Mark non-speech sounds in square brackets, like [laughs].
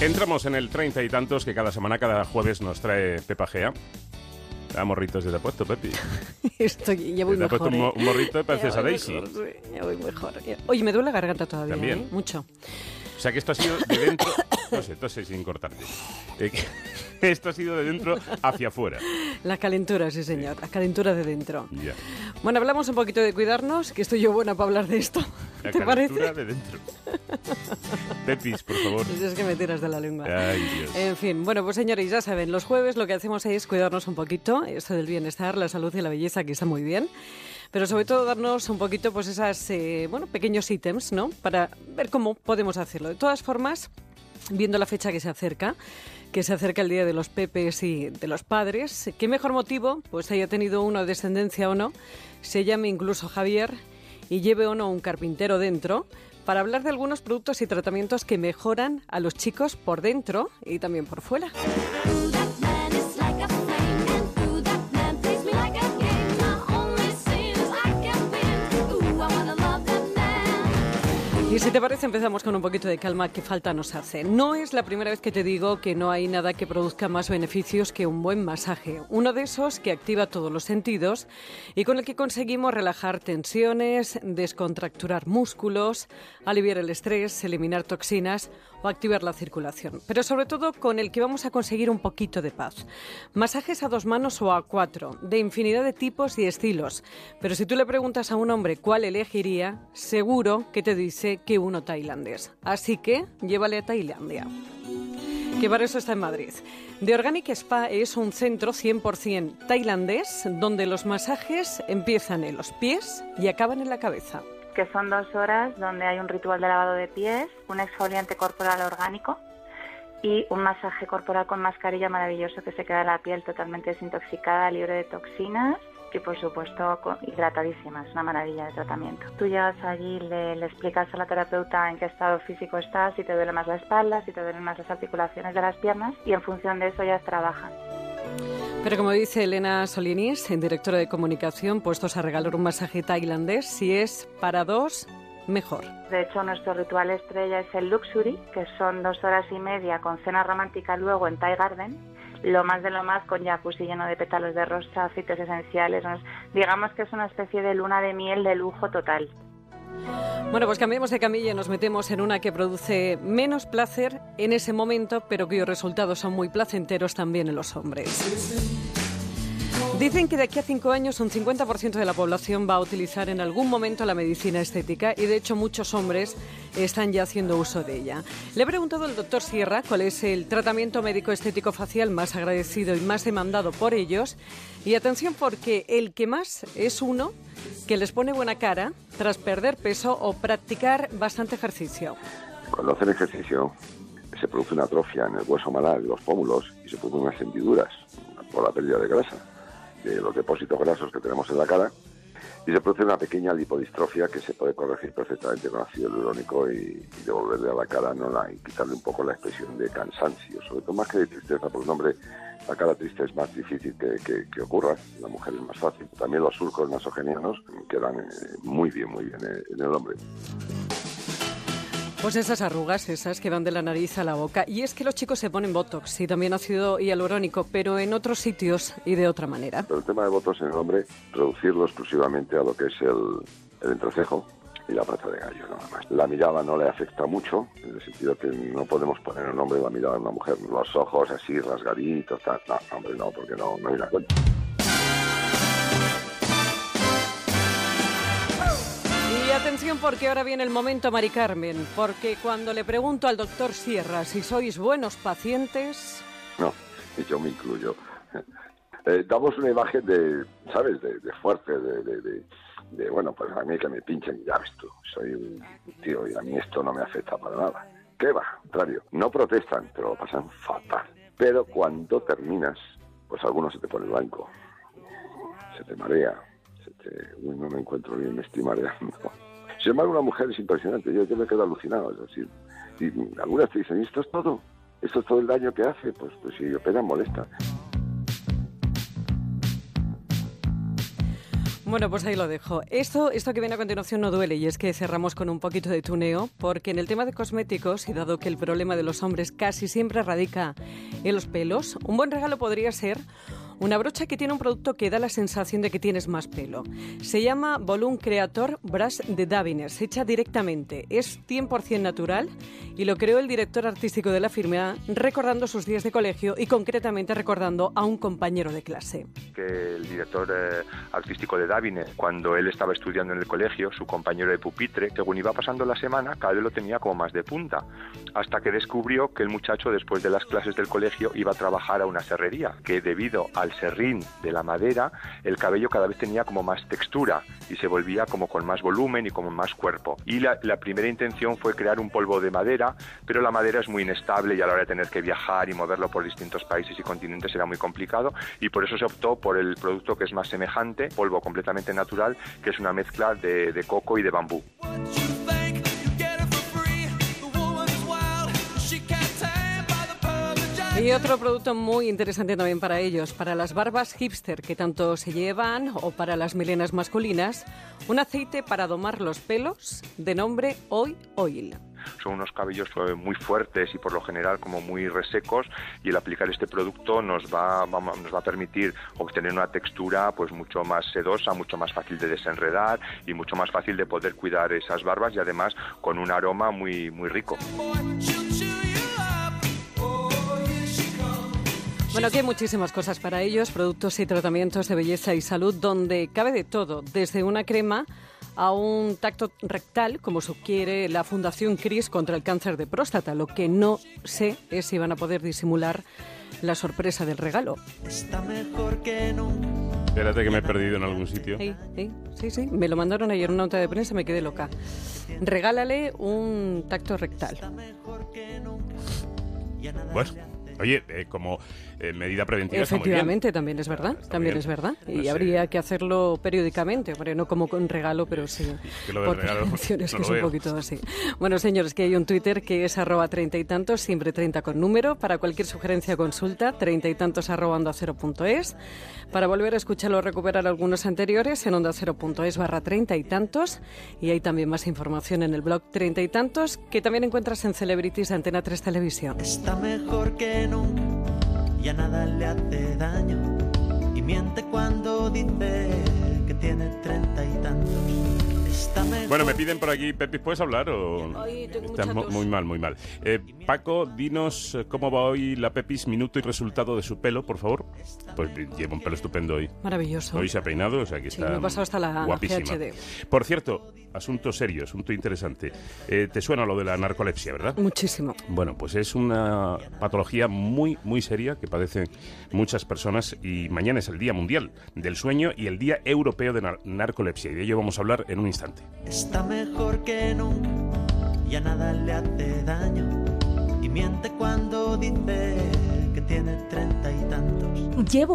Entramos en el treinta y tantos que cada semana, cada jueves nos trae Pepa Gea. Ah, morritos de puesto, Pepi. [laughs] Estoy, ya voy Te mejor. puesto ¿eh? un morrito de Ya Princesa voy Daisy. mejor, sí, ya voy mejor. Oye, me duele la garganta todavía, También. ¿eh? Mucho. O sea que esto ha sido de dentro... No sé, tose sin cortarte. Eh, [laughs] esto ha sido de dentro hacia afuera. La calentura, sí, señor. La calentura de dentro. Ya. Bueno, hablamos un poquito de cuidarnos, que estoy yo buena para hablar de esto. La ¿Te parece? de dentro. [laughs] Pepis, por favor. Es que me tiras de la lengua. Ay, Dios. En fin, bueno, pues señores, ya saben, los jueves lo que hacemos es cuidarnos un poquito, esto del bienestar, la salud y la belleza, que está muy bien, pero sobre todo darnos un poquito, pues esas, eh, bueno, pequeños ítems, ¿no? Para ver cómo podemos hacerlo. De todas formas, viendo la fecha que se acerca, que se acerca el Día de los Pepes y de los Padres, ¿qué mejor motivo, pues haya tenido uno descendencia o no, se llame incluso Javier y lleve o no un carpintero dentro, para hablar de algunos productos y tratamientos que mejoran a los chicos por dentro y también por fuera. Y si te parece, empezamos con un poquito de calma que falta nos hace. No es la primera vez que te digo que no hay nada que produzca más beneficios que un buen masaje. Uno de esos que activa todos los sentidos y con el que conseguimos relajar tensiones, descontracturar músculos, aliviar el estrés, eliminar toxinas o activar la circulación. Pero sobre todo con el que vamos a conseguir un poquito de paz. Masajes a dos manos o a cuatro, de infinidad de tipos y estilos. Pero si tú le preguntas a un hombre cuál elegiría, seguro que te dice que uno tailandés. Así que llévale a Tailandia que para eso está en Madrid. The Organic Spa es un centro 100% tailandés donde los masajes empiezan en los pies y acaban en la cabeza. Que son dos horas donde hay un ritual de lavado de pies, un exfoliante corporal orgánico y un masaje corporal con mascarilla maravilloso que se queda la piel totalmente desintoxicada, libre de toxinas y por supuesto hidratadísima, es una maravilla de tratamiento. Tú llegas allí, le, le explicas a la terapeuta en qué estado físico estás, si te duele más la espalda, si te duelen más las articulaciones de las piernas y en función de eso ya trabajan. Pero como dice Elena Solinis, directora de comunicación, puestos a regalar un masaje tailandés, si es para dos, mejor. De hecho, nuestro ritual estrella es el Luxury, que son dos horas y media con cena romántica luego en Thai Garden. Lo más de lo más con jacuzzi lleno de pétalos de rosa, aceites esenciales. Digamos que es una especie de luna de miel de lujo total. Bueno, pues cambiemos de camilla y nos metemos en una que produce menos placer en ese momento, pero cuyos resultados son muy placenteros también en los hombres. Dicen que de aquí a cinco años un 50% de la población va a utilizar en algún momento la medicina estética y de hecho muchos hombres están ya haciendo uso de ella. Le he preguntado al doctor Sierra cuál es el tratamiento médico estético facial más agradecido y más demandado por ellos y atención porque el que más es uno que les pone buena cara tras perder peso o practicar bastante ejercicio. Cuando hacen ejercicio se produce una atrofia en el hueso malar, en los pómulos, y se producen unas hendiduras por la pérdida de grasa, de los depósitos grasos que tenemos en la cara, y se produce una pequeña lipodistrofia que se puede corregir perfectamente con ácido hialurónico y, y devolverle a la cara no la, y quitarle un poco la expresión de cansancio, sobre todo más que de tristeza, porque un hombre, la cara triste es más difícil que, que- que ocurra, la mujer es más fácil. También los surcos nasogenianos quedan eh, muy bien, muy bien eh, en el hombre. Pues esas arrugas, esas que van de la nariz a la boca. Y es que los chicos se ponen botox y también ácido hialurónico, pero en otros sitios y de otra manera. Pero el tema de votos en el hombre, reducirlo exclusivamente a lo que es el, el entrecejo y la pata de gallo, nada más. La mirada no le afecta mucho, en el sentido que no podemos poner en un hombre la mirada de una mujer. Los ojos así, rasgaditos, tal. No, hombre, no, porque no, no hay una cuenta. Y atención porque ahora viene el momento, Mari Carmen, porque cuando le pregunto al doctor Sierra si sois buenos pacientes, No, y yo me incluyo. Eh, damos una imagen de, ¿sabes?, de, de fuerte, de, de, bueno, pues a mí que me pinchen, ya ves tú, soy un tío y a mí esto no me afecta para nada. ¿Qué va? Contrario, no protestan, pero lo pasan fatal. Pero cuando terminas, pues algunos se te pone blanco, se te marea, se te, uy, no me encuentro bien, me estoy mareando. [laughs] Sin embargo, una mujer es impresionante, yo, yo me quedo alucinado, es decir, y algunas te dicen, ¿y esto es todo? ¿Esto es todo el daño que hace? Pues, pues si opera molesta. Bueno, pues ahí lo dejo. Esto, esto que viene a continuación no duele y es que cerramos con un poquito de tuneo, porque en el tema de cosméticos, y dado que el problema de los hombres casi siempre radica en los pelos, un buen regalo podría ser una brocha que tiene un producto que da la sensación de que tienes más pelo. Se llama Volume Creator Brush de Davines, hecha directamente. Es 100% natural y lo creó el director artístico de la firma recordando sus días de colegio y concretamente recordando a un compañero de clase. que el director eh, artístico de Davine, cuando él estaba estudiando en el colegio, su compañero de pupitre, según iba pasando la semana, cada vez lo tenía como más de punta, hasta que descubrió que el muchacho después de las clases del colegio iba a trabajar a una serrería, que debido al serrín de la madera, el cabello cada vez tenía como más textura y se volvía como con más volumen y como más cuerpo. Y la, primera intención fue crear un polvo de madera, pero la madera es muy inestable y a la hora de tener que viajar y moverlo por distintos países y continentes era muy complicado y por eso se optó por el producto que es más semejante, polvo completamente natural, que es una mezcla de coco y de bambú. Y otro producto muy interesante también para ellos, para las barbas hipster que tanto se llevan o para las melenas masculinas, un aceite para domar los pelos de nombre Oil Oil. Son unos cabellos muy fuertes y por lo general como muy resecos y el aplicar este producto nos va- nos va a permitir obtener una textura pues mucho más sedosa, mucho más fácil de desenredar y mucho más fácil de poder cuidar esas barbas y además con un aroma muy, muy rico. Bueno, aquí hay muchísimas cosas para ellos, productos y tratamientos de belleza y salud donde cabe de todo, desde una crema a un tacto rectal, como sugiere la Fundación CRIS contra el cáncer de próstata. Lo que no sé es si van a poder disimular la sorpresa del regalo. Está mejor que nunca. Espérate que me he perdido en algún sitio. Sí, sí, sí, sí. Me lo mandaron ayer en una nota de prensa y me quedé loca. Regálale un tacto rectal. Bueno, oye, eh, como eh, medida preventiva está muy bien. Efectivamente, también es verdad, Está también bien. es verdad. No Y sé. habría que hacerlo periódicamente, hombre, no como con regalo, pero sí. [laughs] que lo del por regalo [laughs] promociones, no que lo es un veo. poquito así. Bueno, señores, que hay un Twitter que es arroba treinta y tantos, siempre treinta con número. Para cualquier sugerencia o consulta, treinta y tantos arroba onda cero punto es. Para volver a escucharlo o recuperar algunos anteriores, en onda cero punto es barra treinta y tantos. Y hay también más información en el blog treinta y tantos, que también encuentras en Celebrities de Antena 3 Televisión. Está mejor que nunca. Ya nada le hace daño. Y miente cuando dice tiene treinta y tantos. Bueno, me piden por aquí, Pepi, ¿puedes hablar o...? Estás muy mal, muy mal. Eh, Paco, dinos eh, cómo va hoy la Pepis, minuto y resultado de su pelo, por favor. Pues lleva un pelo estupendo hoy. Maravilloso. Hoy se ha peinado, o sea que Sí, está me he pasado hasta la guapísima. GHD. Por cierto, asunto serio, asunto interesante. Eh, ¿Te suena lo de la narcolepsia, verdad? Muchísimo. Bueno, pues es una patología muy, muy seria que padecen muchas personas y mañana es el Día Mundial del Sueño y el Día Europeo de Nar- Narcolepsia y de ello vamos a hablar en un instante. Está mejor que nunca. Ya nada le hace daño. Y miente cuando dice que tiene treinta y tantos. Llevo